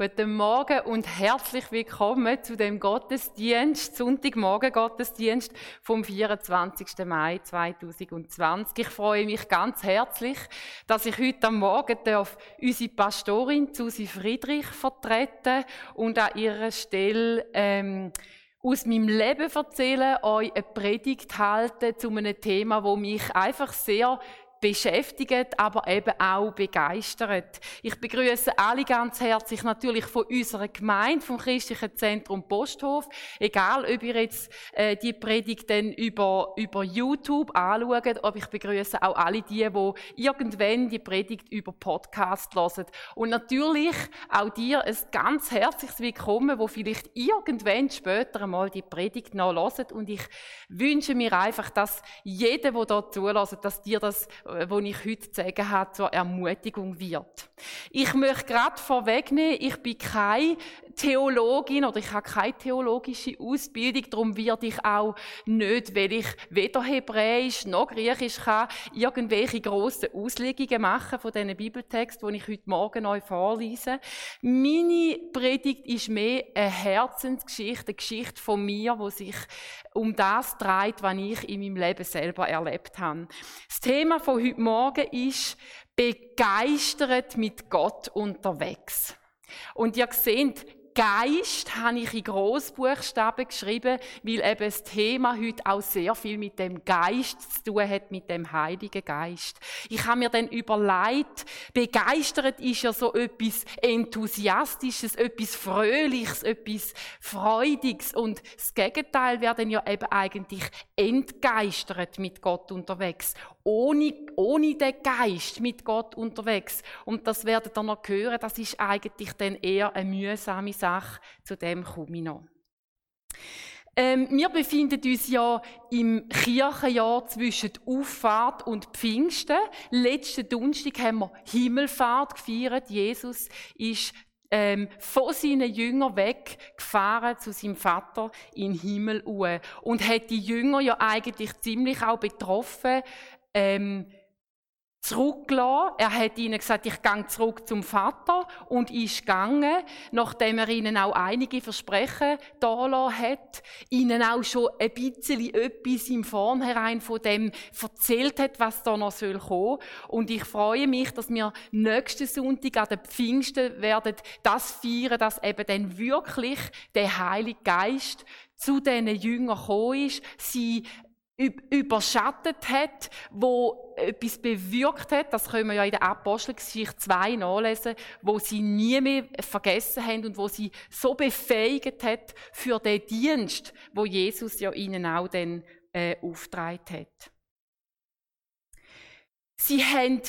Guten Morgen und herzlich willkommen zu dem Gottesdienst, Sonntagmorgen Gottesdienst vom 24. Mai 2020. Ich freue mich ganz herzlich, dass ich heute am Morgen darf unsere Pastorin Susi Friedrich vertreten und an ihrer Stelle ähm, aus meinem Leben erzählen, euch eine Predigt halten zu einem Thema, wo mich einfach sehr beschäftigt, aber eben auch begeistert. Ich begrüße alle ganz herzlich natürlich von unserer Gemeinde, vom Christlichen Zentrum Posthof. Egal, ob ihr jetzt äh, die Predigt dann über, über YouTube anschaut, aber ich begrüße auch alle die, die irgendwann die Predigt über Podcast hören. Und natürlich auch dir ein ganz herzliches Willkommen, wo vielleicht irgendwann später einmal die Predigt noch hört. Und ich wünsche mir einfach, dass jeder, der da zulässt, dass dir das wo ich heute zu sagen habe, zur Ermutigung wird. Ich möchte gerade vorwegnehmen, ich bin keine Theologin oder ich habe keine theologische Ausbildung, darum werde ich auch nicht, weil ich weder Hebräisch noch Griechisch kann, irgendwelche grossen Auslegungen machen von diesen Bibeltexten, die ich heute Morgen euch vorlese. Meine Predigt ist mehr eine Herzensgeschichte, eine Geschichte von mir, wo sich um das dreht, was ich in meinem Leben selber erlebt habe. Das Thema von heute Morgen ist begeistert mit Gott unterwegs. Und ihr seht, Geist habe ich in Großbuchstaben geschrieben, weil eben das Thema heute auch sehr viel mit dem Geist zu tun hat, mit dem Heiligen Geist. Ich habe mir dann überlegt, begeistert ist ja so etwas Enthusiastisches, etwas Fröhliches, etwas Freudiges und das Gegenteil wäre dann ja eben eigentlich entgeistert mit Gott unterwegs ohne, ohne den Geist mit Gott unterwegs. Und das werdet ihr noch hören, das ist eigentlich dann eher eine mühsame Sache. Zu dem komme ich noch. Ähm, wir befinden uns ja im Kirchenjahr zwischen Auffahrt und Pfingsten. Letzten Donnerstag haben wir Himmelfahrt gefeiert. Jesus ist ähm, von seinen Jüngern weggefahren zu seinem Vater in den Himmel und hat die Jünger ja eigentlich ziemlich auch betroffen, ähm, zurückgelassen. Er hat ihnen gesagt, ich gehe zurück zum Vater und ist gegangen, nachdem er ihnen auch einige Versprechen da hat, ihnen auch schon ein bisschen etwas im Vornherein von dem erzählt hat, was da noch soll kommen. Und ich freue mich, dass wir nächsten Sonntag an den Pfingsten werden das feiern, dass eben dann wirklich der Heilige Geist zu diesen Jüngern gekommen ist, sie überschattet hat, wo etwas bewirkt hat, das können wir ja in der Apostelgeschichte 2 nachlesen, wo sie nie mehr vergessen haben und wo sie so befähigt hat für den Dienst, wo Jesus ja ihnen auch dann äh, aufgetragen hat. Sie haben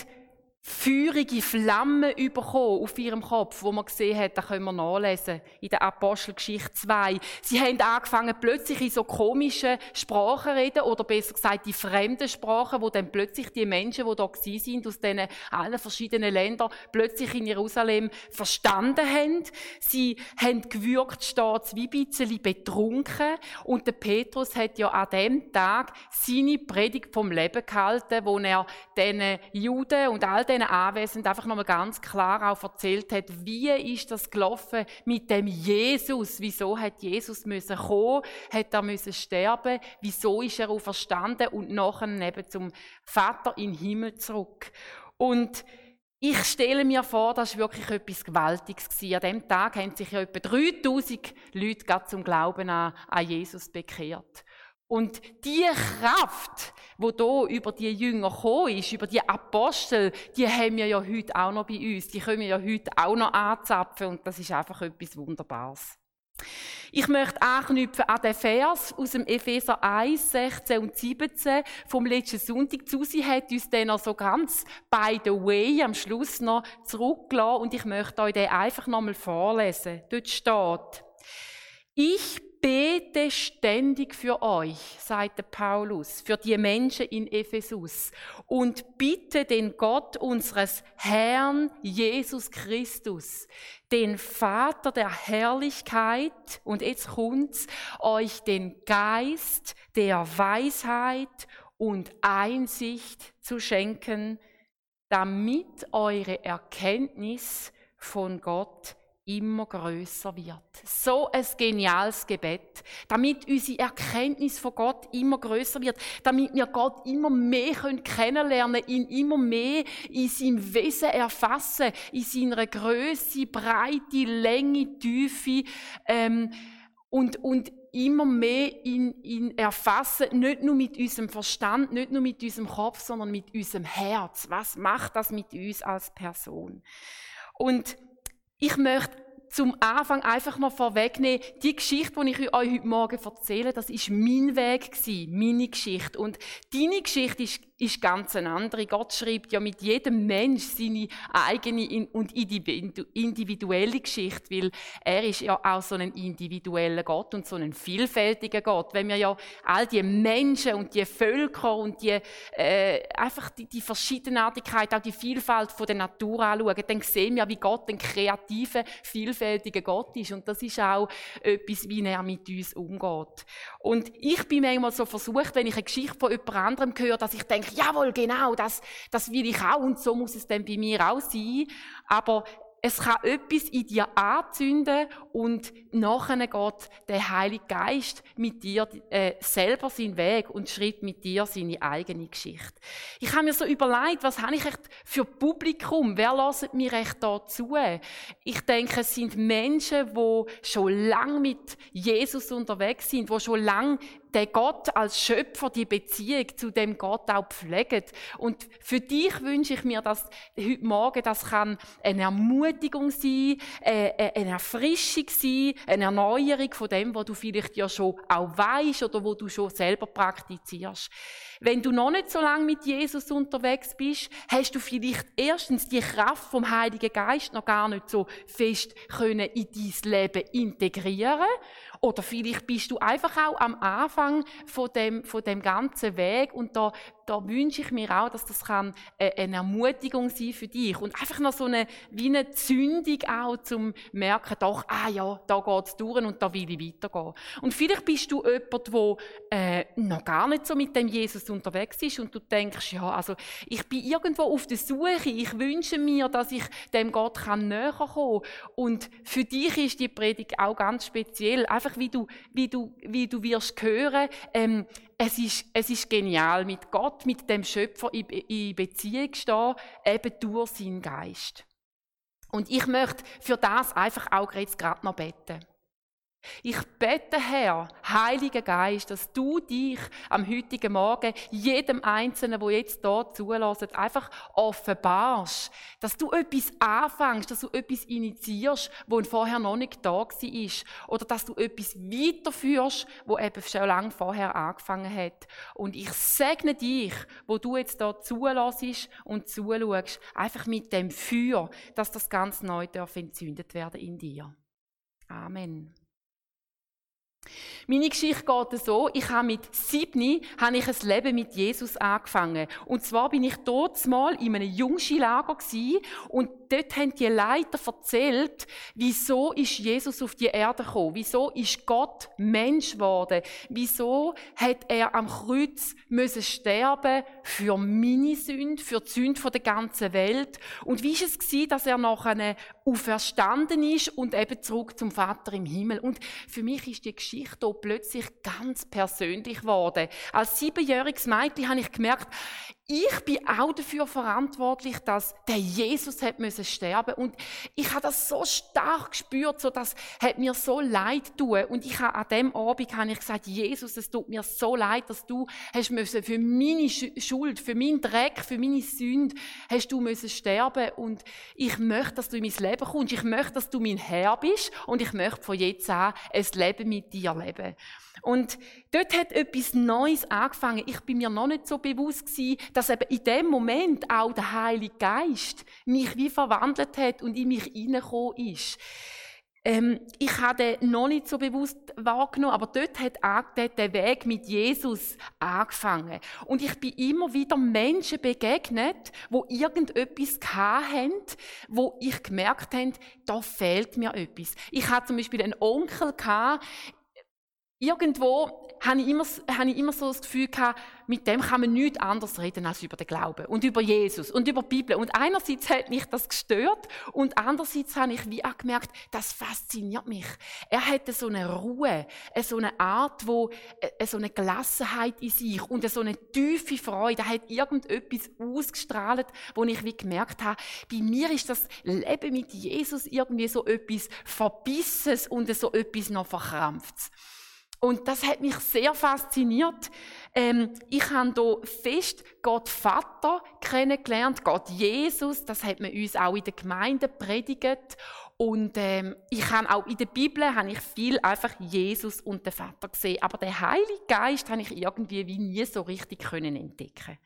feurige Flammen bekommen auf ihrem Kopf, wo man gesehen hat, da können wir nachlesen, in der Apostelgeschichte 2. Sie haben angefangen, plötzlich in so komischen Sprachen reden, oder besser gesagt, die fremden Sprachen, wo dann plötzlich die Menschen, die da sind, aus diesen allen verschiedenen Ländern, plötzlich in Jerusalem verstanden haben. Sie haben gewürgt, steht wie ein bisschen betrunken, und der Petrus hat ja an dem Tag seine Predigt vom Leben gehalten, wo er diesen Juden und all diesen Anwesenden einfach nochmal ganz klar auch erzählt hat, wie ist das gelaufen mit dem Jesus? Wieso hat Jesus müssen kommen? Hat er müssen sterben? Wieso ist er auferstanden und nachher neben zum Vater in den Himmel zurück? Und ich stelle mir vor, das war wirklich etwas Gewaltiges. An diesem Tag haben sich ja etwa 3000 Leute zum Glauben an, an Jesus bekehrt. Und die Kraft, wo da über die Jünger gekommen ist, über die Apostel, die haben wir ja heute auch noch bei uns. Die können wir ja heute auch noch anzapfen und das ist einfach etwas Wunderbares. Ich möchte anknüpfen an den Vers aus dem Epheser 1, 16 und 17 vom letzten Sonntag. Susi hat uns den noch so ganz by the way am Schluss noch zurückgelassen und ich möchte euch den einfach nochmal vorlesen. Dort steht, ich bete ständig für euch, sagte Paulus, für die Menschen in Ephesus. Und bitte den Gott unseres Herrn Jesus Christus, den Vater der Herrlichkeit, und jetzt kommt's, euch den Geist der Weisheit und Einsicht zu schenken, damit eure Erkenntnis von Gott immer größer wird. So ein geniales Gebet, damit unsere Erkenntnis von Gott immer größer wird, damit wir Gott immer mehr kennenlernen können, ihn immer mehr in seinem Wesen erfassen, in seiner Größe, Breite, Länge, Tiefe ähm, und, und immer mehr ihn, ihn erfassen, nicht nur mit unserem Verstand, nicht nur mit unserem Kopf, sondern mit unserem Herz. Was macht das mit uns als Person? Und ich möchte zum Anfang einfach noch vorwegnehmen, die Geschichte, die ich euch heute Morgen erzähle, das ist mein Weg meine Geschichte. Und deine Geschichte ist ist ganz eine andere. Gott schreibt ja mit jedem Mensch seine eigene und individuelle Geschichte, weil er ist ja auch so ein individueller Gott und so ein vielfältiger Gott. Wenn wir ja all die Menschen und die Völker und die äh, einfach die, die Verschiedenartigkeit, auch die Vielfalt von der Natur anschauen, dann sehen wir, wie Gott ein kreativer, vielfältiger Gott ist. Und das ist auch etwas, wie er mit uns umgeht. Und ich bin manchmal so versucht, wenn ich eine Geschichte von jemand anderem höre, dass ich denke, jawohl, genau, das, das will ich auch und so muss es dann bei mir auch sein. Aber es kann etwas in dir anzünden und nachher geht der Heilige Geist mit dir äh, selber seinen Weg und schreibt mit dir seine eigene Geschichte. Ich habe mir so überlegt, was habe ich echt für Publikum? Wer lässt mir echt da zu? Ich denke, es sind Menschen, die schon lange mit Jesus unterwegs sind, die schon lange der Gott als Schöpfer die Beziehung zu dem Gott auch pflegt. Und für dich wünsche ich mir, dass heute Morgen das kann eine Ermutigung sein, äh, äh, eine Erfrischung sein, eine Erneuerung von dem, was du vielleicht ja schon auch weißt oder wo du schon selber praktizierst. Wenn du noch nicht so lange mit Jesus unterwegs bist, hast du vielleicht erstens die Kraft vom Heiligen Geist noch gar nicht so fest können in dein Leben integrieren oder vielleicht bist du einfach auch am Anfang von dem, von dem ganzen Weg und da, da wünsche ich mir auch, dass das kann äh, eine Ermutigung sein für dich. Und einfach noch so eine, wie eine Zündung auch zum merken, doch, ah ja, da geht's durch und da will ich weitergehen. Und vielleicht bist du jemand, der äh, noch gar nicht so mit dem Jesus unterwegs ist und du denkst, ja, also ich bin irgendwo auf der Suche, ich wünsche mir, dass ich dem Gott kann näher kommen und für dich ist die Predigt auch ganz speziell, einfach wie du, wie du, wie du wirst hören, ähm, es ist, es ist genial, mit Gott, mit dem Schöpfer in, in Beziehung stehen, eben durch seinen Geist. Und ich möchte für das einfach auch jetzt gerade noch beten. Ich bete, Herr, Heiliger Geist, dass du dich am heutigen Morgen jedem Einzelnen, wo jetzt hier zulässt, einfach offenbarst. Dass du etwas anfängst, dass du etwas initiierst, wo vorher noch nicht da war. Oder dass du etwas weiterführst, wo eben schon lange vorher angefangen hat. Und ich segne dich, wo du jetzt hier zulässt und zuschaust, einfach mit dem Feuer, dass das ganz neu entzündet werden in dir. Amen. Meine Geschichte geht so, ich habe mit sieben habe ich ein Leben mit Jesus angefangen. Und zwar bin ich dort mal in einem Jungschilager und dort haben die Leiter erzählt, wieso ist Jesus auf die Erde gekommen, wieso ist Gott Mensch geworden, wieso hat er am Kreuz müssen sterben für meine Sünde, für die Sünde der ganzen Welt? Und wie ist es gewesen, dass er nachher auferstanden ist und eben zurück zum Vater im Himmel. Und für mich ist die Geschichte auch plötzlich ganz persönlich geworden. Als siebenjähriges Mädchen habe ich gemerkt, ich bin auch dafür verantwortlich, dass der Jesus hat müssen sterben. Und ich habe das so stark gespürt, so das hat mir so leid tun. Und ich habe an dem Abend habe ich gesagt, Jesus, es tut mir so leid, dass du hast müssen für meine Schuld, für meinen Dreck, für meine Sünde hast du müssen sterben. Und ich möchte, dass du in mein Leben kommst, ich möchte, dass du mein Herr bist. Und ich möchte von jetzt an ein Leben mit dir leben. Und dort hat etwas Neues angefangen. Ich bin mir noch nicht so bewusst gewesen, dass eben in dem Moment auch der Heilige Geist mich wie verwandelt hat und in mich hineingekommen ist. Ähm, ich habe den noch nicht so bewusst wahrgenommen, aber dort hat der Weg mit Jesus angefangen. Und ich bin immer wieder Menschen begegnet, wo irgendetwas hatten, wo ich gemerkt habe, da fehlt mir etwas. Ich hatte zum Beispiel einen Onkel irgendwo habe ich immer, habe ich immer so das Gefühl gehabt, mit dem kann man nichts anderes reden als über den Glauben und über Jesus und über die Bibel. Und einerseits hat mich das gestört und andererseits habe ich wie auch gemerkt, das fasziniert mich. Er hatte so eine Ruhe, so eine Art, wo, äh, so eine Gelassenheit in sich und so eine tiefe Freude. Er hat irgendetwas ausgestrahlt, wo ich wie gemerkt habe, bei mir ist das Leben mit Jesus irgendwie so etwas Verbisses und so etwas noch Verkrampftes. Und das hat mich sehr fasziniert. Ähm, ich habe hier fest Gott Vater kennengelernt, Gott Jesus. Das hat man uns auch in der Gemeinde predigt. Und ähm, ich habe auch in der Bibel habe ich viel einfach Jesus und den Vater gesehen. Aber den Heiligen Geist habe ich irgendwie wie nie so richtig können entdecken.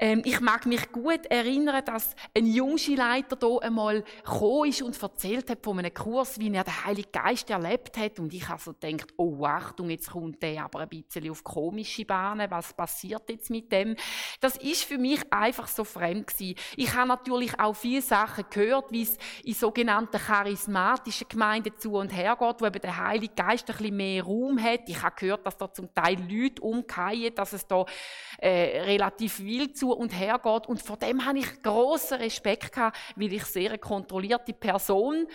Ähm, ich mag mich gut erinnern, dass ein Jungschulleiter hier einmal gekommen ist und erzählt hat von einem Kurs, wie er den Heiligen Geist erlebt hat. Und ich habe so gedacht, oh Achtung, jetzt kommt der aber ein bisschen auf komische Bahnen. Was passiert jetzt mit dem? Das ist für mich einfach so fremd gewesen. Ich habe natürlich auch viele Sachen gehört, wie es in sogenannten charismatischen Gemeinden zu und her geht, wo eben der Heilige Geist ein bisschen mehr Raum hat. Ich habe gehört, dass da zum Teil Leute umkehren, dass es da äh, relativ wild zu und her geht. Und vor dem habe ich großen Respekt weil ich sehr eine kontrollierte Person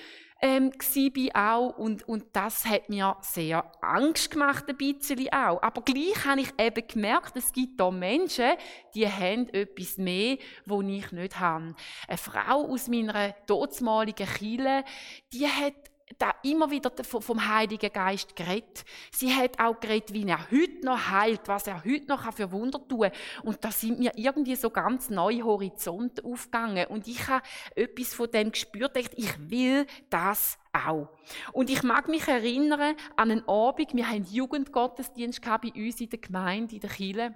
ähm, war auch. Und, und das hat mir sehr Angst gemacht, ein bisschen auch. Aber gleich habe ich eben gemerkt, es gibt da Menschen, die haben etwas mehr, wo ich nicht habe. Eine Frau aus meiner todesmaligen Kille, die hat da immer wieder vom Heiligen Geist geredet. Sie hat auch geredet, wie er heute noch heilt, was er heute noch für Wunder tun kann. Und da sind mir irgendwie so ganz neue Horizonte aufgegangen. Und ich habe etwas von dem gespürt, ich will das auch. Und ich mag mich erinnern an einen Abend, wir haben Jugendgottesdienst bei uns in der Gemeinde, in der Kirche.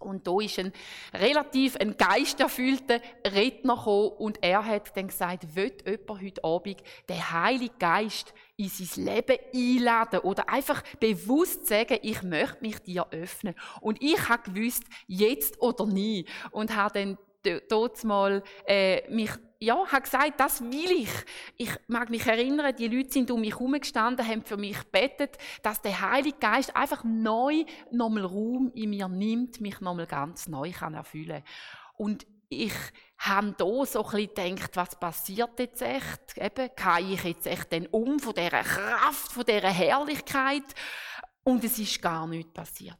Und da ist ein relativ ein geisterfüllter Redner gekommen und er hat dann gesagt, wird jemand heute Abend den Heiligen Geist in sein Leben einladen oder einfach bewusst sagen, ich möchte mich dir öffnen. Und ich habe gewusst, jetzt oder nie. Und habe dann dort mal äh, mich ja, habe gesagt, das will ich. Ich mag mich erinnern, die Leute sind um mich herum gestanden, haben für mich gebetet, dass der Heilige Geist einfach neu nochmal Raum in mir nimmt, mich nochmal ganz neu kann erfüllen. Und ich habe da so ein bisschen gedacht, was passiert jetzt echt? Eben, kann ich jetzt echt denn um von dieser Kraft, von dieser Herrlichkeit? Und es ist gar nichts passiert.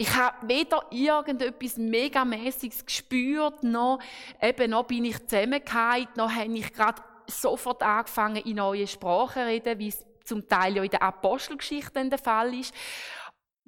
Ich habe weder irgendetwas Megamäßiges gespürt, noch, eben, noch bin ich zusammengefallen, noch habe ich gerade sofort angefangen, in neue Sprachen zu reden, wie es zum Teil ja in der Apostelgeschichte der Fall ist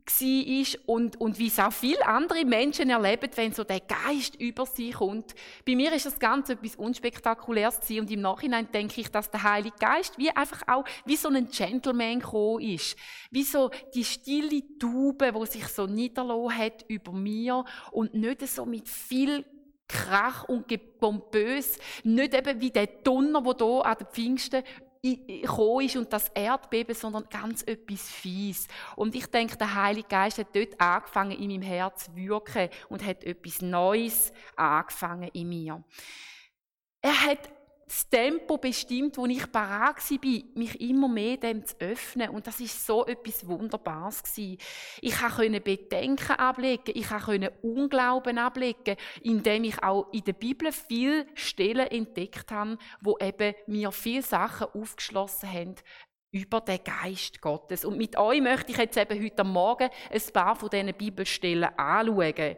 war und, und wie es auch viele andere Menschen erleben, wenn so der Geist über sie kommt. Bei mir ist das Ganze etwas Unspektakuläres und im Nachhinein denke ich, dass der Heilige Geist wie einfach auch wie so ein Gentleman gekommen ist. Wie so die stille Taube, wo sich so niederlassen hat über mir und nicht so mit viel Krach und pompös, nicht eben wie der Donner, wo da an den Pfingsten gekommen ist und das Erdbeben, sondern ganz etwas Fies. Und ich denke, der Heilige Geist hat dort angefangen, in meinem Herz zu wirken und hat etwas Neues angefangen in mir. Er hat das Tempo bestimmt, wo ich parat war, mich immer mehr dem zu öffnen. Und das ist so etwas Wunderbares gewesen. Ich konnte Bedenken ablegen, ich konnte Unglauben ablegen, indem ich auch in der Bibel viele Stellen entdeckt habe, wo eben mir viele Sachen aufgeschlossen haben, über den Geist Gottes. Und mit euch möchte ich jetzt eben heute Morgen ein paar von diesen Bibelstellen anschauen.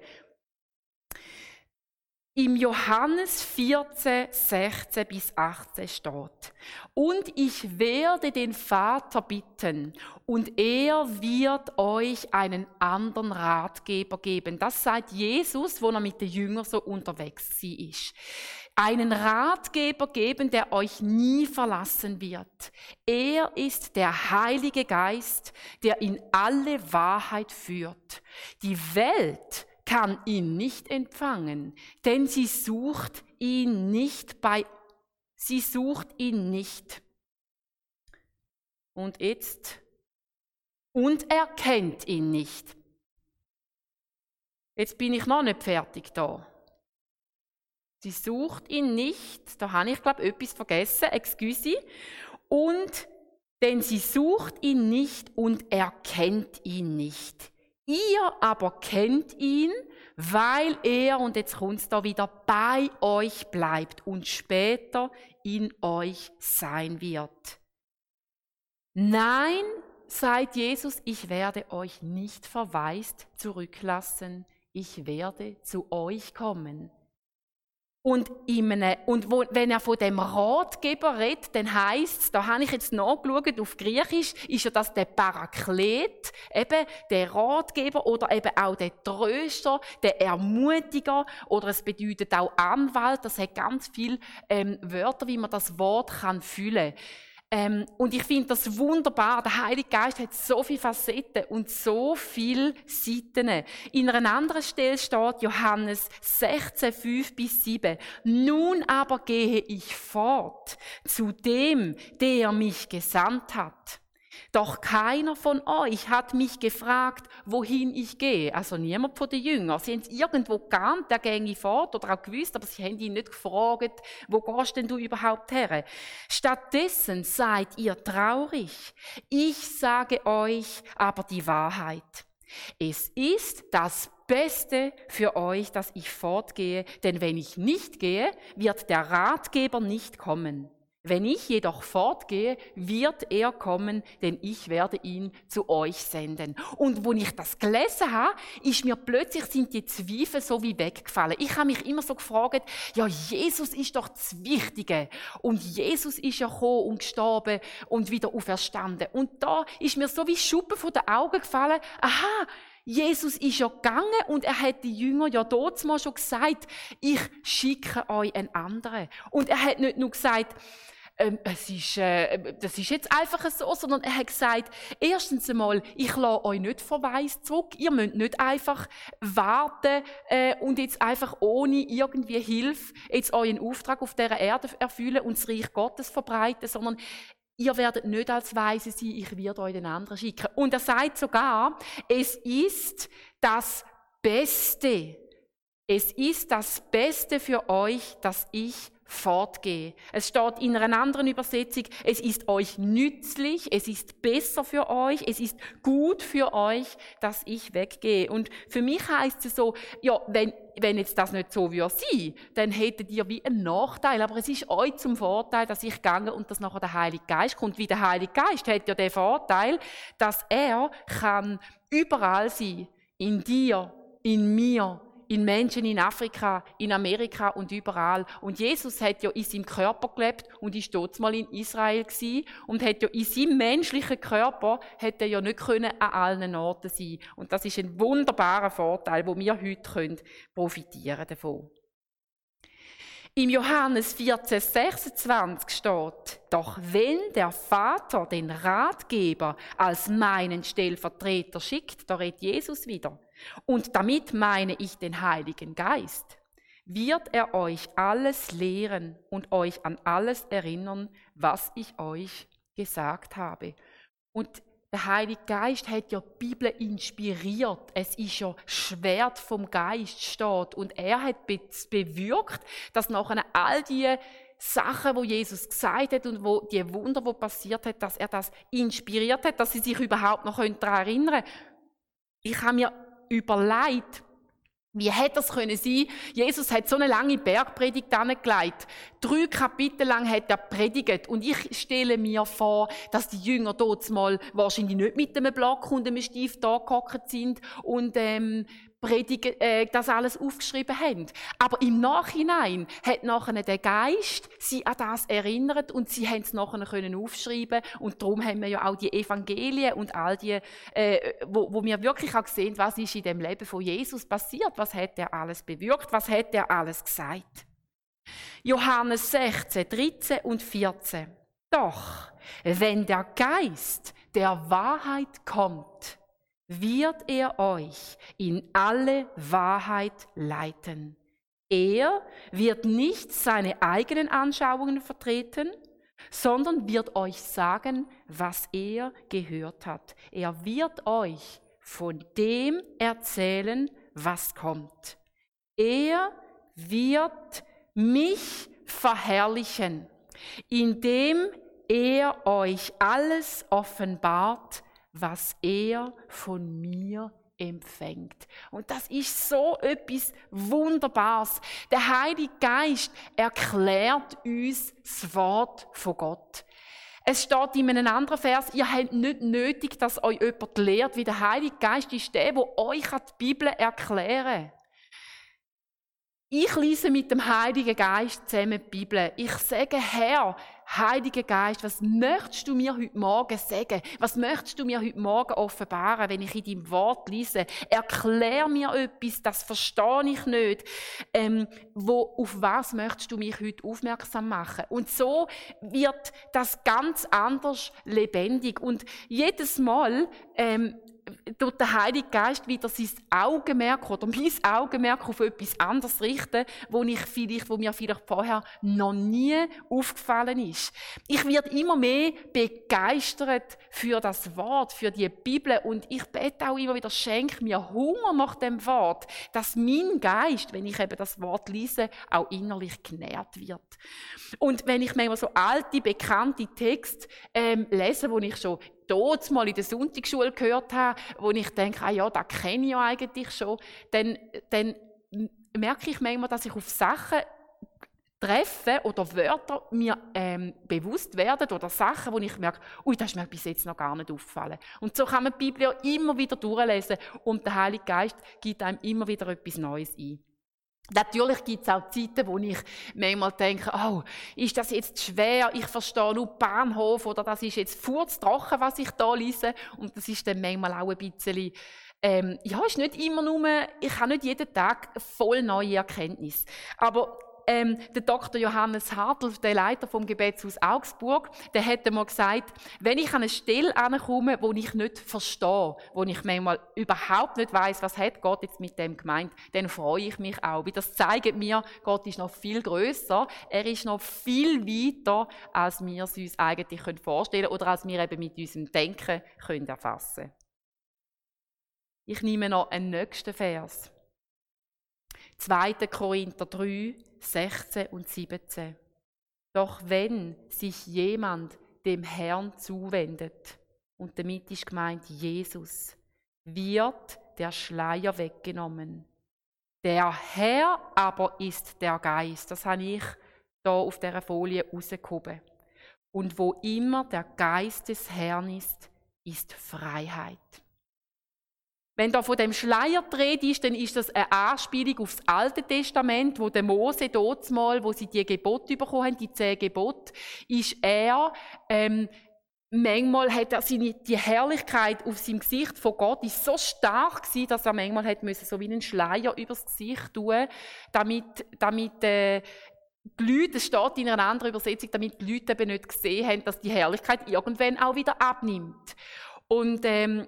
Im Johannes 14, 16 bis 18 steht, und ich werde den Vater bitten, und er wird euch einen anderen Ratgeber geben. Das sagt Jesus, wo er mit den Jüngern so unterwegs ist. Einen Ratgeber geben, der euch nie verlassen wird. Er ist der Heilige Geist, der in alle Wahrheit führt. Die Welt kann ihn nicht empfangen, denn sie sucht ihn nicht bei, sie sucht ihn nicht. Und jetzt, und er kennt ihn nicht. Jetzt bin ich noch nicht fertig da. Sie sucht ihn nicht, da habe ich glaube etwas vergessen, excuse. Und denn sie sucht ihn nicht und erkennt ihn nicht. Ihr aber kennt ihn, weil er, und jetzt kommt's da wieder, bei euch bleibt und später in euch sein wird. Nein, sagt Jesus, ich werde euch nicht verwaist zurücklassen, ich werde zu euch kommen. Und, einem, und wo, wenn er von dem Ratgeber redet, dann heisst es, da habe ich jetzt nachgeschaut, auf Griechisch ist ja das der Paraklet, eben der Ratgeber oder eben auch der Tröster, der Ermutiger oder es bedeutet auch Anwalt, das hat ganz viele ähm, Wörter, wie man das Wort kann füllen kann. Ähm, und ich finde das wunderbar. Der Heilige Geist hat so viele Facetten und so viele Seiten. In einer anderen Stelle steht Johannes 16, 5 bis 7. Nun aber gehe ich fort zu dem, der mich gesandt hat. Doch keiner von euch hat mich gefragt, wohin ich gehe. Also niemand von den Jüngern. Sie haben es irgendwo gekannt, der ginge fort oder auch gewusst, aber sie haben ihn nicht gefragt, wo gehst denn du überhaupt her? Stattdessen seid ihr traurig. Ich sage euch aber die Wahrheit. Es ist das Beste für euch, dass ich fortgehe, denn wenn ich nicht gehe, wird der Ratgeber nicht kommen. Wenn ich jedoch fortgehe, wird er kommen, denn ich werde ihn zu euch senden. Und wo ich das gelesen habe, ist mir plötzlich sind die Zweifel so wie weggefallen. Ich habe mich immer so gefragt, ja, Jesus ist doch das Wichtige. Und Jesus ist ja gekommen und gestorben und wieder auferstanden. Und da ist mir so wie Schuppen von den Augen gefallen, aha, Jesus ist ja gegangen und er hat die Jünger ja dort mal schon gesagt, ich schicke euch einen anderen. Und er hat nicht nur gesagt, ähm, es ist, äh, das ist jetzt einfach so, sondern er hat gesagt, erstens einmal, ich lasse euch nicht verweist zurück, ihr müsst nicht einfach warten äh, und jetzt einfach ohne irgendwie Hilfe jetzt euren Auftrag auf dieser Erde erfüllen und das Reich Gottes verbreiten, sondern ihr werdet nicht als Weise sein, ich werde euch den anderen schicken. Und er sagt sogar, es ist das Beste, es ist das Beste für euch, dass ich fortgehe. Es steht in einer anderen Übersetzung, es ist euch nützlich, es ist besser für euch, es ist gut für euch, dass ich weggehe. Und für mich heißt es so, ja, wenn, wenn jetzt das nicht so würde sein, dann hättet ihr wie einen Nachteil. Aber es ist euch zum Vorteil, dass ich gehe und dass nachher der Heilige Geist kommt. Wie der Heilige Geist hat ja den Vorteil, dass er kann überall sein. In dir, in mir, in Menschen in Afrika, in Amerika und überall. Und Jesus hat ja in seinem Körper gelebt und ist dort mal in Israel gewesen und hat ja in seinem menschlichen Körper hat er ja nicht können an allen Orten sein. Und das ist ein wunderbarer Vorteil, wo wir heute können profitieren davon. Im Johannes 14, 26 steht, doch wenn der Vater den Ratgeber als meinen Stellvertreter schickt, da redet Jesus wieder, und damit meine ich den Heiligen Geist, wird er euch alles lehren und euch an alles erinnern, was ich euch gesagt habe. Und der Heilige Geist hat ja die Bibel inspiriert. Es ist ja Schwert vom Geist steht. Und er hat bewirkt, dass nachher all die Sachen, wo Jesus gesagt hat und wo die Wunder, wo passiert hat, dass er das inspiriert hat, dass sie sich überhaupt noch daran erinnern können. Ich habe mir überlegt, wie hätte das können sein? Jesus hat so eine lange Bergpredigt angelegt. Drei Kapitel lang hat er predigt. Und ich stelle mir vor, dass die Jünger dort mal wahrscheinlich nicht mit einem Block und einem Stift da sind und ähm, Predigen, äh, das alles aufgeschrieben haben. Aber im Nachhinein hat nachher der Geist sie an das erinnert und sie haben es nachher können aufschreiben und darum haben wir ja auch die Evangelien und all die, äh, wo, wo wir wirklich auch sehen, was ist in dem Leben von Jesus passiert, was hat er alles bewirkt, was hat er alles gesagt. Johannes 16, 13 und 14. Doch, wenn der Geist der Wahrheit kommt, wird er euch in alle Wahrheit leiten. Er wird nicht seine eigenen Anschauungen vertreten, sondern wird euch sagen, was er gehört hat. Er wird euch von dem erzählen, was kommt. Er wird mich verherrlichen, indem er euch alles offenbart, was er von mir empfängt. Und das ist so etwas Wunderbares. Der Heilige Geist erklärt uns das Wort von Gott. Es steht in einem anderen Vers, ihr habt nicht nötig, dass euch jemand lehrt, wie der Heilige Geist ist der, der euch die Bibel erklären kann. Ich lese mit dem Heiligen Geist zusammen die Bibel. Ich sage, Herr, Heiliger Geist, was möchtest du mir heute Morgen sagen? Was möchtest du mir heute Morgen offenbaren, wenn ich in deinem Wort lese? Erklär mir etwas, das verstehe ich nicht. Ähm, wo, auf was möchtest du mich heute aufmerksam machen? Und so wird das ganz anders lebendig. Und jedes Mal ähm, tut der Heilige Geist wieder sein Augenmerk oder mein Augenmerk auf etwas anderes richten, wo, ich vielleicht, wo mir vielleicht vorher noch nie aufgefallen ist. Ich werde immer mehr begeistert für das Wort, für die Bibel und ich bete auch immer wieder, schenk mir Hunger nach dem Wort, dass mein Geist, wenn ich eben das Wort lese, auch innerlich genährt wird. Und wenn ich manchmal so alte, bekannte Texte ähm, lese, wo ich schon dort mal in der Sonntagsschule gehört habe, wo ich denke, ah ja, das kenne ich ja eigentlich schon, dann, dann merke ich manchmal, dass ich auf Sachen treffe oder Wörter mir ähm, bewusst werden oder Sachen, wo ich merke, ui, das ist mir bis jetzt noch gar nicht aufgefallen. Und so kann man die Bibel immer wieder durchlesen und der Heilige Geist gibt einem immer wieder etwas Neues ein. Natürlich gibt es auch Zeiten, wo ich manchmal denke, oh, ist das jetzt schwer, ich verstehe nur Bahnhof oder das ist jetzt furztrocken, was ich da lese. Und das ist dann manchmal auch ein bisschen, ähm, ja, ist nicht immer nur, ich habe nicht jeden Tag voll neue Erkenntnisse. Aber ähm, der Dr. Johannes Hartl, der Leiter vom Gebetshaus Augsburg, der hätte mal gesagt, wenn ich an eine Stelle ankomme, wo ich nicht verstehe, wo ich manchmal überhaupt nicht weiß, was hat Gott jetzt mit dem gemeint, dann freue ich mich auch. Weil das zeigt mir, Gott ist noch viel größer, er ist noch viel weiter, als wir es uns eigentlich vorstellen können oder als wir eben mit unserem Denken können erfassen. Ich nehme noch einen nächsten Vers. 2. Korinther 3, 16 und 17. Doch wenn sich jemand dem Herrn zuwendet, und damit ist gemeint Jesus, wird der Schleier weggenommen. Der Herr aber ist der Geist. Das habe ich da auf der Folie rausgehoben. Und wo immer der Geist des Herrn ist, ist Freiheit. Wenn da von dem Schleier dreht ist, dann ist das eine Anspielung aufs Alte Testament, wo der Mose dort mal, wo sie die Gebote bekommen haben, die zehn Gebote, ist er, ähm, manchmal hat er seine, die Herrlichkeit auf seinem Gesicht von Gott ist so stark gewesen, dass er manchmal hat müssen, so wie einen Schleier übers Gesicht tun, damit, damit, äh, die Leute, es steht in einer anderen Übersetzung, damit die Leute eben nicht gesehen haben, dass die Herrlichkeit irgendwann auch wieder abnimmt. Und ähm,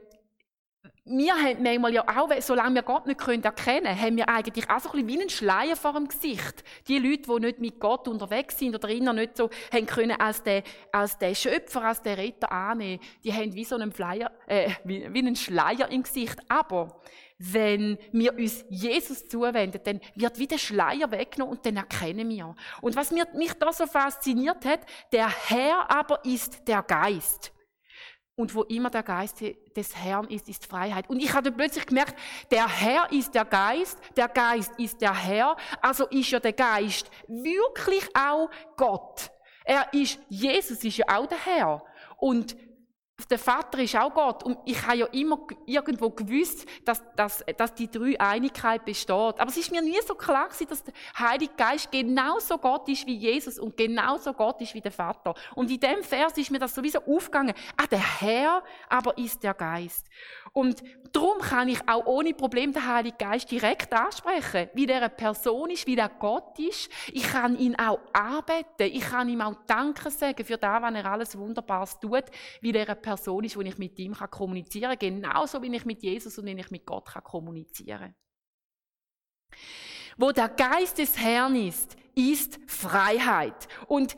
wir haben manchmal ja auch, solange wir Gott nicht erkennen können, haben wir eigentlich auch so ein bisschen wie einen Schleier vor dem Gesicht. Die Leute, die nicht mit Gott unterwegs sind oder innen nicht so haben können als der, als der Schöpfer, als der Retter annehmen, die haben wie so einen Flyer, äh, wie, wie einen Schleier im Gesicht. Aber wenn wir uns Jesus zuwenden, dann wird wie der Schleier weggenommen und dann erkennen wir. Und was mich da so fasziniert hat, der Herr aber ist der Geist. Und wo immer der Geist des Herrn ist, ist Freiheit. Und ich hatte plötzlich gemerkt, der Herr ist der Geist, der Geist ist der Herr, also ist ja der Geist wirklich auch Gott. Er ist, Jesus ist ja auch der Herr. Und der Vater ist auch Gott. Und ich habe ja immer irgendwo gewusst, dass, dass, dass die drei Einigkeit besteht. Aber es ist mir nie so klar gewesen, dass der Heilige Geist genauso Gott ist wie Jesus und genauso Gott ist wie der Vater. Und in dem Vers ist mir das sowieso aufgegangen. Ah, der Herr aber ist der Geist. Und darum kann ich auch ohne Problem den Heiligen Geist direkt ansprechen, wie der eine Person ist, wie der Gott ist. Ich kann ihn auch arbeiten. Ich kann ihm auch Danke sagen für das, was er alles Wunderbares tut, wie der Person ist, wo ich mit ihm kommunizieren kann. Genauso wie ich mit Jesus und wie ich mit Gott kommunizieren kann. Wo der Geist des Herrn ist, ist Freiheit. Und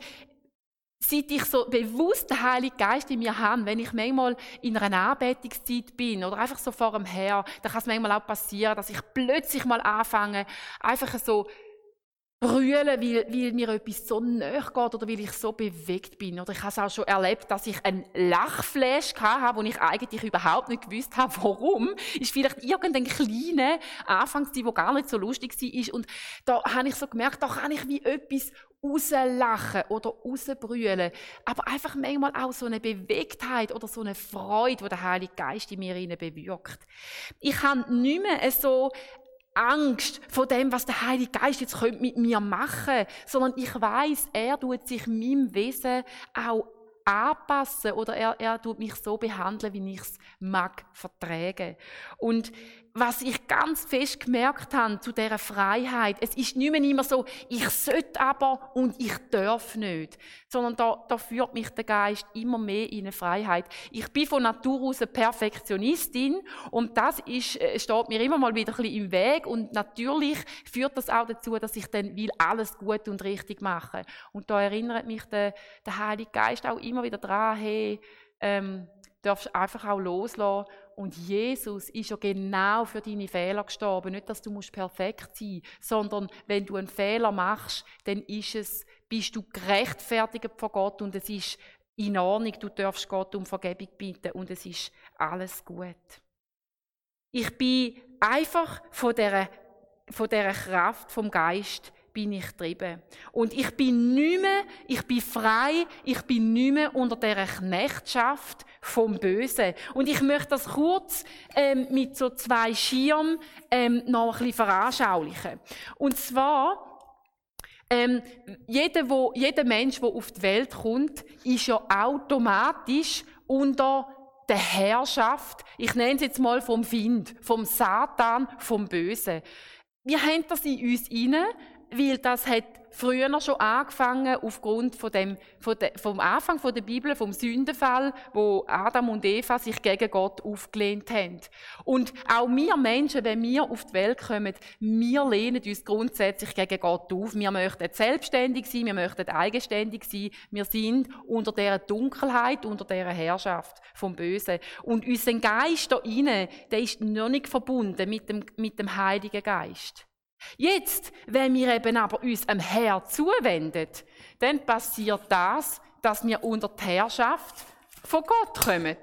seit ich so bewusst den Heiligen Geist in mir habe, wenn ich manchmal in einer Anbetungszeit bin oder einfach so vor dem Herr, dann kann es manchmal auch passieren, dass ich plötzlich mal anfange, einfach so brüllen, weil, weil mir etwas so nahe geht oder weil ich so bewegt bin. Oder ich habe es auch schon erlebt, dass ich einen Lachflash hatte, wo ich eigentlich überhaupt nicht gewusst habe, warum. Ist vielleicht irgendein kleiner Anfang, der gar nicht so lustig war. Und da habe ich so gemerkt, da kann ich wie etwas rauslachen oder rausbrüllen. Aber einfach manchmal auch so eine Bewegtheit oder so eine Freude, die der Heilige Geist in mir bewirkt. Ich habe nicht mehr so Angst vor dem, was der Heilige Geist jetzt mit mir machen könnte, sondern ich weiß, er tut sich meinem Wesen auch anpassen oder er, er tut mich so behandeln, wie ich es mag verträgen. Und was ich ganz fest gemerkt habe zu dieser Freiheit, es ist nicht mehr immer so, ich sollte aber und ich darf nicht, sondern da, da führt mich der Geist immer mehr in eine Freiheit. Ich bin von Natur aus eine Perfektionistin und das ist, äh, steht mir immer mal wieder ein bisschen im Weg und natürlich führt das auch dazu, dass ich dann will alles gut und richtig machen. Und da erinnert mich der, der Heilige Geist auch immer wieder daran, hey, ähm, darfst einfach auch loslassen und Jesus ist ja genau für deine Fehler gestorben. Nicht, dass du musst perfekt sein musst, sondern wenn du einen Fehler machst, dann ist es, bist du gerechtfertigt vor Gott und es ist in Ordnung. Du darfst Gott um Vergebung bitten und es ist alles gut. Ich bin einfach von dieser, von dieser Kraft vom Geist bin ich getrieben. Und ich bin nicht mehr, ich bin frei, ich bin nicht mehr unter dieser Knechtschaft vom Bösen. Und ich möchte das kurz ähm, mit so zwei Schirmen ähm, noch ein bisschen veranschaulichen. Und zwar, ähm, jeder, wo, jeder Mensch, der auf die Welt kommt, ist ja automatisch unter der Herrschaft, ich nenne es jetzt mal vom Find, vom Satan, vom Bösen. Wir haben das in uns inne, weil das hat früher schon angefangen aufgrund von dem, von de, vom Anfang der Bibel, vom Sündenfall, wo Adam und Eva sich gegen Gott aufgelehnt haben. Und auch wir Menschen, wenn wir auf die Welt kommen, wir lehnen uns grundsätzlich gegen Gott auf. Wir möchten selbstständig sein, wir möchten eigenständig sein. Wir sind unter der Dunkelheit, unter der Herrschaft vom Bösen. Und unser Geist da innen, der ist noch nicht verbunden mit dem, mit dem Heiligen Geist. Jetzt, wenn wir eben aber uns am Herr zuwenden, dann passiert das, dass wir unter die Herrschaft von Gott kommen.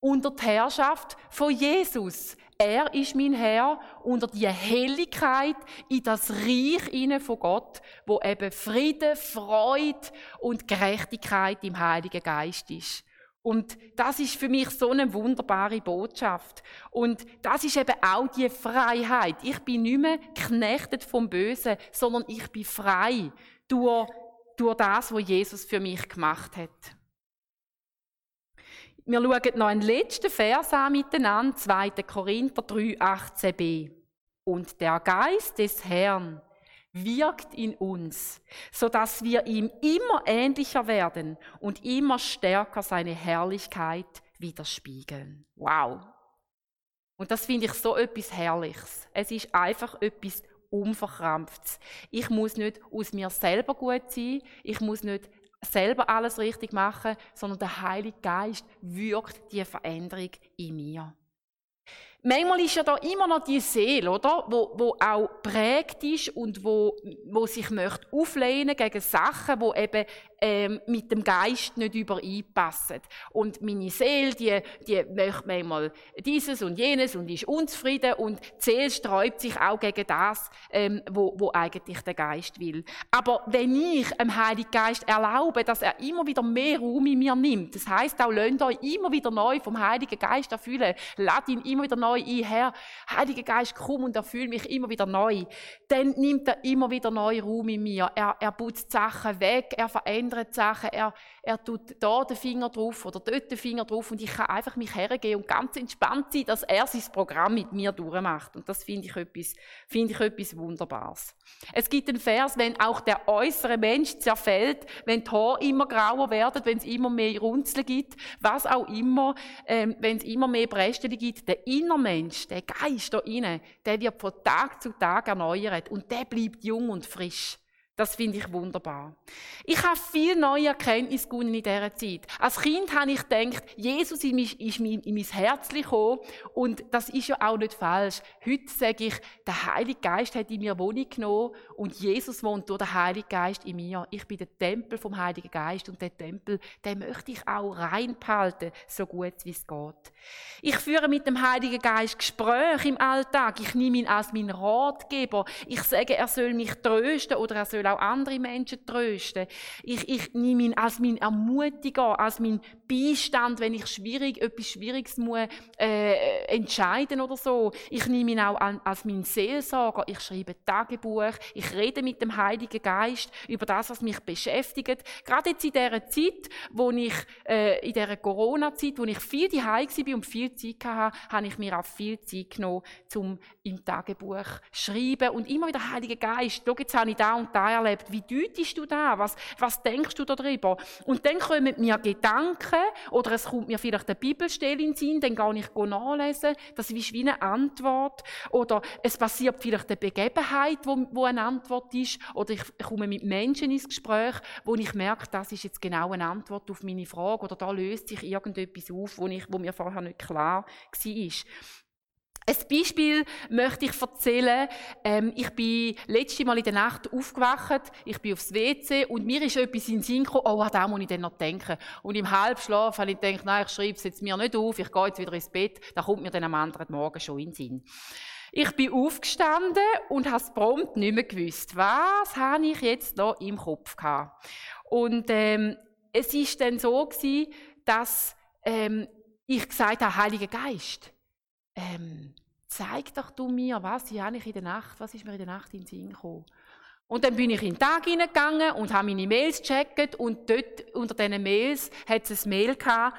Unter die Herrschaft von Jesus. Er ist mein Herr unter die Helligkeit in das Reich von Gott, wo eben Friede, Freude und Gerechtigkeit im Heiligen Geist ist. Und das ist für mich so eine wunderbare Botschaft. Und das ist eben auch die Freiheit. Ich bin nicht mehr geknechtet vom Bösen, sondern ich bin frei durch, durch das, was Jesus für mich gemacht hat. Wir schauen noch einen letzten Vers an miteinander, 2. Korinther 3, 18b. Und der Geist des Herrn wirkt in uns, so dass wir ihm immer ähnlicher werden und immer stärker seine Herrlichkeit widerspiegeln. Wow. Und das finde ich so etwas Herrliches. Es ist einfach etwas Unverkrampftes. Ich muss nicht aus mir selber gut sein, ich muss nicht selber alles richtig machen, sondern der Heilige Geist wirkt die Veränderung in mir. Manchmal ist ja da immer noch die Seele, oder? Wo, wo auch prägt ist und wo, wo sich möchte auflehnen gegen Sachen, wo eben ähm, mit dem Geist nicht übereinpassen. Und meine Seele, die, die möchte manchmal dieses und jenes und ist unzufrieden und die Seele sträubt sich auch gegen das, ähm, wo, wo eigentlich der Geist will. Aber wenn ich dem Heiligen Geist erlaube, dass er immer wieder mehr Raum in mir nimmt, das heißt auch, lasst euch immer wieder neu vom Heiligen Geist erfüllen, lasst ihn immer wieder neu ein, Herr, Heiliger Geist, komm und erfüll mich immer wieder neu, dann nimmt er immer wieder neu Raum in mir. Er, er putzt Sachen weg, er verändert Sachen. Er, er tut da den Finger drauf oder dort den Finger drauf und ich kann einfach mich hergehen und ganz entspannt sein, dass er sein Programm mit mir durchmacht. Und das finde ich etwas, ich etwas Wunderbares. Es gibt einen Vers, wenn auch der äußere Mensch zerfällt, wenn die Haare immer grauer werden, wenn es immer mehr Runzeln gibt, was auch immer, ähm, wenn es immer mehr Brästchen gibt, der innere Mensch, der Geist da innen, der wird von Tag zu Tag erneuert und der bleibt jung und frisch. Das finde ich wunderbar. Ich habe viel neue Erkenntnisse gewonnen in dieser Zeit. Als Kind habe ich gedacht, Jesus ist in mein Herz gekommen und das ist ja auch nicht falsch. Heute sage ich, der Heilige Geist hat in mir Wohnung genommen und Jesus wohnt durch den Heiligen Geist in mir. Ich bin der Tempel vom Heiligen Geist und der Tempel, den möchte ich auch reinbehalten, so gut wie es geht. Ich führe mit dem Heiligen Geist Gespräche im Alltag. Ich nehme ihn als meinen Ratgeber. Ich sage, er soll mich trösten oder er soll will auch andere Menschen trösten. Ich, ich nehme ihn als mein Ermutiger, als mein Beistand, wenn ich schwierig, etwas Schwieriges muss, äh, entscheiden oder so. Ich nehme ihn auch als mein Seelsorger. Ich schreibe Tagebuch. Ich rede mit dem Heiligen Geist über das, was mich beschäftigt. Gerade jetzt in dieser Zeit, wo ich, äh, in dieser Corona-Zeit, wo ich viel daheim war und viel Zeit hatte, habe ich mir auch viel Zeit genommen, um im Tagebuch zu schreiben und immer wieder Heiliger Geist. Schau, jetzt habe ich da und da erlebt. Wie deutest du da? Was, was denkst du darüber? Und dann kommen mir Gedanken oder es kommt mir vielleicht eine Bibelstelle in den Sinn, dann gehe ich nachlesen. Das ist wie eine Antwort. Oder es passiert vielleicht eine Begebenheit, wo, wo eine Antwort ist. Oder ich komme mit Menschen ins Gespräch, wo ich merke, das ist jetzt genau eine Antwort auf meine Frage. Oder da löst sich irgendetwas auf, wo, ich, wo mir vorher nicht klar war. Ein Beispiel möchte ich erzählen. Ähm, ich bin letzte Mal in der Nacht aufgewacht, ich bin aufs WC und mir ist etwas in den Sinn gekommen, oh, an das muss ich dann noch denken. Und im Halbschlaf habe ich gedacht, nein, ich schreibe es jetzt mir nicht auf, ich gehe jetzt wieder ins Bett, da kommt mir dann am anderen Morgen schon in den Sinn. Ich bin aufgestanden und habe es prompt nicht mehr gewusst. Was habe ich jetzt noch im Kopf gehabt? Und ähm, es ist dann so gewesen, dass ähm, ich gesagt habe, Heiliger Geist, ähm, zeig doch du mir, was ich eigentlich in der Nacht, was ist mir in der Nacht in den Sinn gekommen. Und dann bin ich in den Tag hineingegangen und habe meine Mails gecheckt und dort unter diesen Mails hat es ein Mail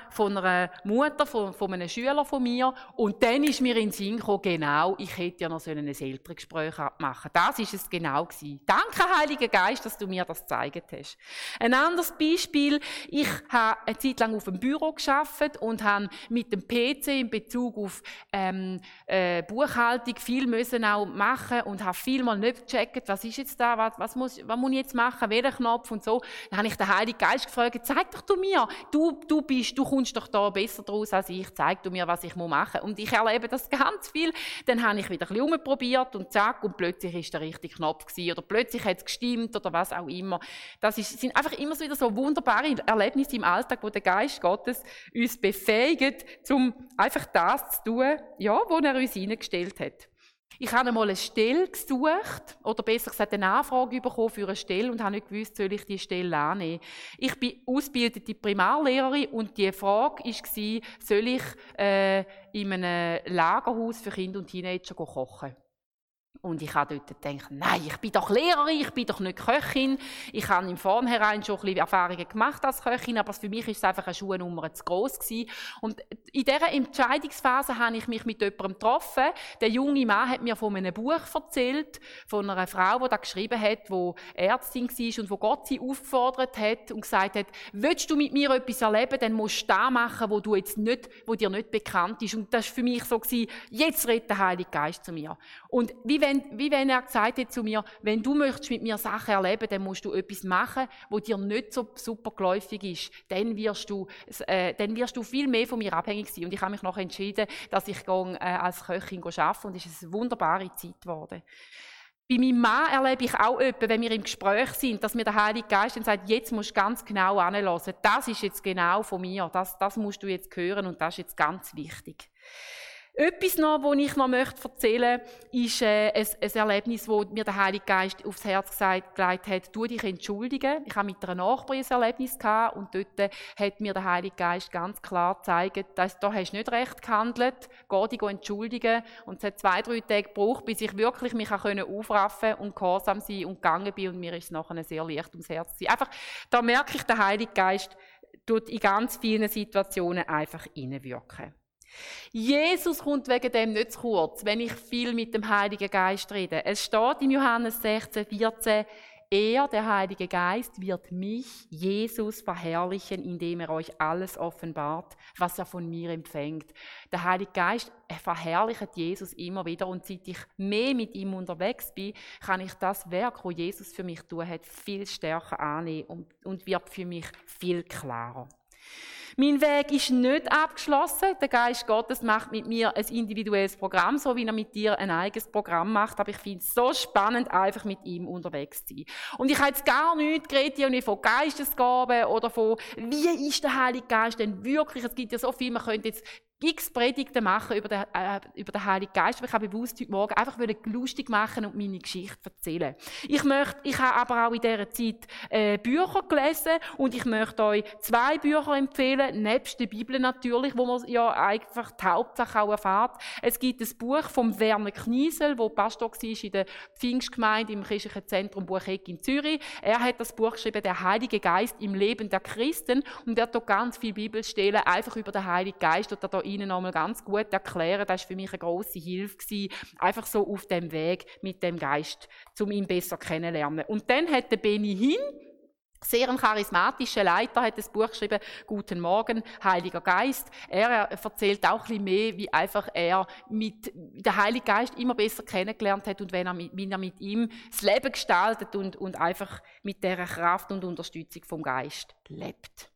von einer Mutter, von, von einem Schüler von mir und dann ist mir in den Sinn gekommen, genau, ich hätte ja noch ein Elterngespräch machen Das ist es genau gewesen. Danke, Heiliger Geist, dass du mir das gezeigt hast. Ein anderes Beispiel, ich habe eine Zeit lang auf dem Büro geschafft und habe mit dem PC in Bezug auf ähm, äh, Buchhaltung viel müssen auch machen und habe viel mal nicht gecheckt, was ist jetzt da, was, was, muss, was muss ich jetzt machen, welchen Knopf und so. Dann habe ich den Heiligen Geist gefragt, zeig doch du mir, du, du, bist, du kommst doch da besser draus als ich, zeig du mir, was ich machen muss. Und ich erlebe das ganz viel. Dann habe ich wieder ein bisschen und zack, und plötzlich ist der richtige Knopf gewesen, oder plötzlich hat es gestimmt oder was auch immer. Das ist, sind einfach immer wieder so wunderbare Erlebnisse im Alltag, wo der Geist Gottes uns befähigt, um einfach das zu tun, ja, wo er uns hineingestellt hat. Ich habe einmal eine Stelle gesucht, oder besser gesagt eine Anfrage bekommen für eine Stelle und habe nicht gewusst, soll ich die Stelle annehmen. Ich bin ausgebildete Primarlehrerin und die Frage war, soll ich äh, in einem Lagerhaus für Kinder und Teenager kochen? Und ich habe dort gedacht, nein, ich bin doch Lehrerin, ich bin doch nicht Köchin. Ich habe im Vornherein schon ein bisschen Erfahrungen gemacht als Köchin, aber für mich ist es einfach eine Schuhnummer zu groß gewesen. Und in dieser Entscheidungsphase habe ich mich mit jemandem getroffen. Der junge Mann hat mir von einem Buch erzählt, von einer Frau, die da geschrieben hat, die Ärztin war und wo Gott sie aufgefordert hat und gesagt hat, willst du mit mir etwas erleben, dann musst du das machen, wo, du jetzt nicht, wo dir nicht bekannt ist. Und das war für mich so, gewesen, jetzt redet der Heilige Geist zu mir. Und wie wenn wenn, wie wenn er gesagt hat zu mir, wenn du möchtest mit mir Sachen erleben, dann musst du etwas machen, wo dir nicht so super geläufig ist. Dann wirst du, äh, dann wirst du viel mehr von mir abhängig sein. Und ich habe mich noch entschieden, dass ich gehe, äh, als Köchin arbeite und es ist eine wunderbare Zeit geworden. Bei meinem Mann erlebe ich auch etwas, wenn wir im Gespräch sind, dass mir der Heilige Geist dann sagt, jetzt musst du ganz genau anhören. Das ist jetzt genau von mir. Das, das musst du jetzt hören und das ist jetzt ganz wichtig. Etwas noch, was ich noch möchte erzählen möchte, ist äh, ein, ein, Erlebnis, wo mir der Heilige Geist aufs Herz gesagt, gelegt hat, tu dich entschuldigen. Ich habe mit einer Nachbarin ein Erlebnis gehabt und dort hat mir der Heilige Geist ganz klar gezeigt, dass da hast du nicht recht gehandelt, geh dich entschuldigen. Und es hat zwei, drei Tage gebraucht, bis ich wirklich mich aufraffen und gehorsam sein und gegangen bin und mir ist es nachher sehr leicht ums Herz gewesen. Einfach, da merke ich, der Heilige Geist tut in ganz vielen Situationen einfach hineinwirken. Jesus kommt wegen dem nicht zu kurz, wenn ich viel mit dem Heiligen Geist rede. Es steht im Johannes 16, 14, Er, der Heilige Geist, wird mich, Jesus, verherrlichen, indem er euch alles offenbart, was er von mir empfängt. Der Heilige Geist er verherrlicht Jesus immer wieder und seit ich mehr mit ihm unterwegs bin, kann ich das Werk, wo Jesus für mich tun hat, viel stärker annehmen und, und wird für mich viel klarer. Mein Weg ist nicht abgeschlossen. Der Geist Gottes macht mit mir ein individuelles Programm, so wie er mit dir ein eigenes Programm macht. Aber ich finde es so spannend, einfach mit ihm unterwegs zu sein. Und ich habe jetzt gar nichts geredet von Geistesgaben oder von, wie ist der Heilige Geist denn wirklich? Es gibt ja so viel, man könnte jetzt x Predigten machen über den, äh, über den Heiligen Geist, aber ich habe bewusst heute Morgen einfach lustig machen und meine Geschichte erzählen. Ich möchte, ich habe aber auch in dieser Zeit äh, Bücher gelesen und ich möchte euch zwei Bücher empfehlen, nebst der Bibel natürlich, wo man ja einfach die Hauptsache auch erfahrt. Es gibt ein Buch von Werner Kniesel, wo Pastor war in der Pfingstgemeinde im christlichen Zentrum Bucheck in Zürich. Er hat das Buch geschrieben, Der Heilige Geist im Leben der Christen und er hat dort ganz viele Bibelstellen einfach über den Heiligen Geist und da Ihnen nochmal ganz gut erklären. Das war für mich eine grosse Hilfe, gewesen, einfach so auf dem Weg mit dem Geist, um ihn besser kennenzulernen. Und dann hat der Benny Hin, sehr ein charismatischer Leiter hat das Buch geschrieben, Guten Morgen, Heiliger Geist. Er erzählt auch ein bisschen mehr, wie einfach er mit der Heilige Geist immer besser kennengelernt hat und wenn er mit, wie er mit ihm das Leben gestaltet und, und einfach mit der Kraft und Unterstützung vom Geist lebt.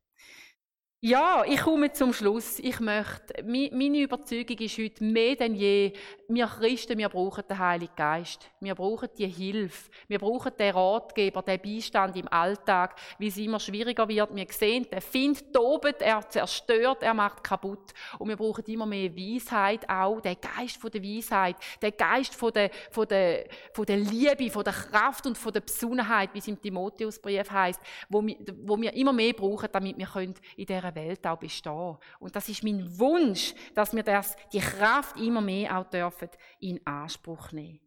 Ja, ich komme zum Schluss. Ich möchte, meine Überzeugung ist heute mehr denn je, wir Christen, wir brauchen den Heiligen Geist. Wir brauchen die Hilfe. Wir brauchen den Ratgeber, den Beistand im Alltag, wie es immer schwieriger wird. Wir sehen, der Find tobet, er zerstört, er macht kaputt. Und wir brauchen immer mehr Weisheit auch, den Geist von der Weisheit, den Geist von der, von der, von der Liebe, von der Kraft und von der Besonnenheit, wie es im Timotheusbrief heißt, wo wir, wo wir immer mehr brauchen, damit wir in dieser dieser Welt auch bestehen. Und das ist mein Wunsch, dass wir das, die Kraft immer mehr auch dürfen in Anspruch nehmen.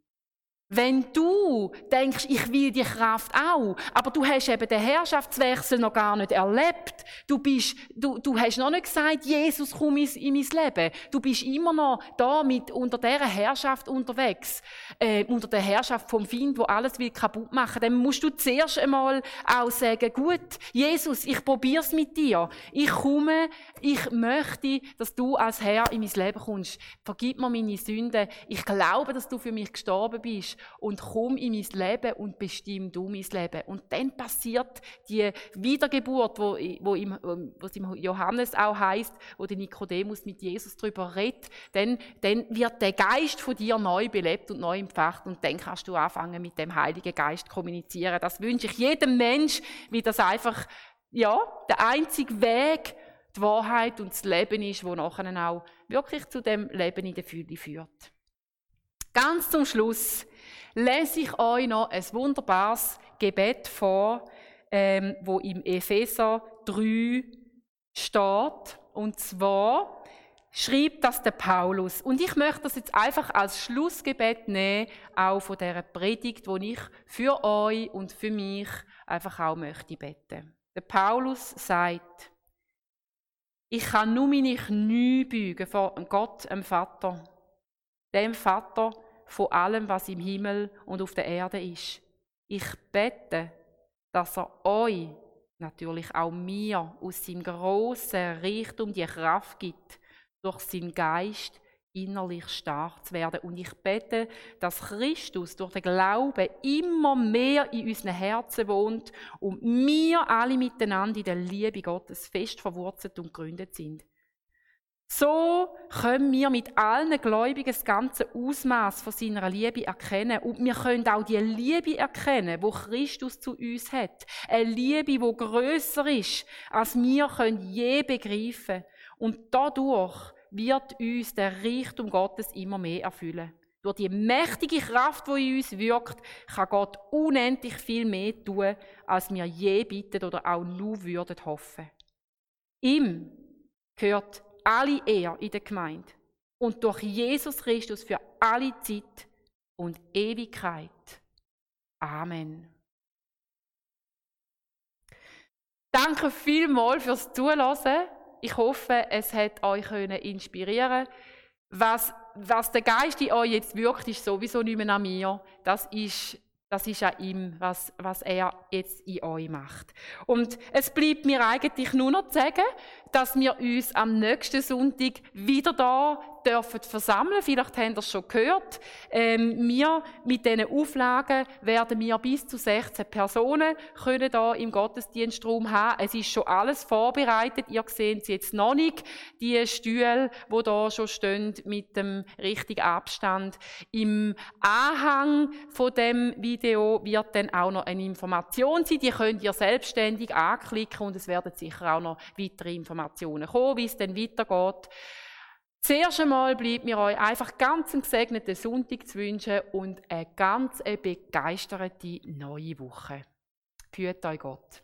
Wenn du denkst, ich will die Kraft auch, aber du hast eben den Herrschaftswechsel noch gar nicht erlebt, du bist, du, du hast noch nicht gesagt, Jesus, komm in, in mein Leben. Du bist immer noch da mit, unter dieser Herrschaft unterwegs, äh, unter der Herrschaft vom Find, wo alles will kaputt machen. Dann musst du zuerst einmal auch sagen, gut, Jesus, ich probier's mit dir. Ich komme, ich möchte, dass du als Herr in mein Leben kommst. Vergib mir meine Sünden. Ich glaube, dass du für mich gestorben bist und komm in mein Leben und bestimm du mein Leben. Und dann passiert die Wiedergeburt, wo, wo, im, wo es im Johannes auch heißt, wo der Nikodemus mit Jesus darüber redet, dann, dann wird der Geist von dir neu belebt und neu empfacht und dann kannst du anfangen mit dem Heiligen Geist kommunizieren. Das wünsche ich jedem Mensch, wie das einfach, ja, der einzige Weg, die Wahrheit und das Leben ist, wo nachher auch wirklich zu dem Leben in der Fülle führt. Ganz zum Schluss lese ich euch noch ein wunderbares Gebet vor, ähm, wo im Epheser 3 steht. Und zwar schreibt das der Paulus. Und ich möchte das jetzt einfach als Schlussgebet nehmen, auch von dieser Predigt, wo ich für euch und für mich einfach auch möchte beten. Der Paulus sagt, ich kann nur meine Knie beugen vor Gott, dem Vater, dem Vater, von allem, was im Himmel und auf der Erde ist. Ich bete, dass er euch, natürlich auch mir, aus seinem grossen Reichtum die Kraft gibt, durch seinen Geist innerlich stark zu werden. Und ich bete, dass Christus durch den Glauben immer mehr in unseren Herzen wohnt und wir alle miteinander in der Liebe Gottes fest verwurzelt und gegründet sind. So können wir mit allen Gläubigen das ganze Ausmaß von seiner Liebe erkennen. Und wir können auch die Liebe erkennen, wo Christus zu uns hat. Eine Liebe, wo größer ist, als wir können je begreifen. Und dadurch wird uns der Reichtum Gottes immer mehr erfüllen. Durch die mächtige Kraft, die in uns wirkt, kann Gott unendlich viel mehr tun, als wir je bitten oder auch nur würden hoffen. Ihm gehört alle Ehre in der Gemeinde und durch Jesus Christus für alle Zeit und Ewigkeit. Amen. Danke vielmals fürs Zuhören. Ich hoffe, es hat euch inspirieren was, was der Geist in euch jetzt wirkt, ist sowieso nicht mehr an mir. Das ist das ist an ihm, was, was er jetzt in euch macht. Und es bleibt mir eigentlich nur noch zu sagen, dass wir uns am nächsten Sonntag wieder da dürfen versammeln. Vielleicht habt ihr es schon gehört. Ähm, wir mit diesen Auflagen werden wir bis zu 16 Personen können da im Gottesdienstraum haben. Es ist schon alles vorbereitet. Ihr seht es jetzt noch nicht. Die Stühle, wo da schon stehen mit dem richtigen Abstand. Im Anhang von dem Video wird dann auch noch eine Information sein. Die könnt ihr selbstständig anklicken und es werden sicher auch noch weitere Informationen kommen, wie es dann weitergeht. Zuerst einmal bleibt mir euch einfach ganz einen gesegneten Sonntag zu wünschen und eine ganz begeisterte neue Woche. Führt euch Gott.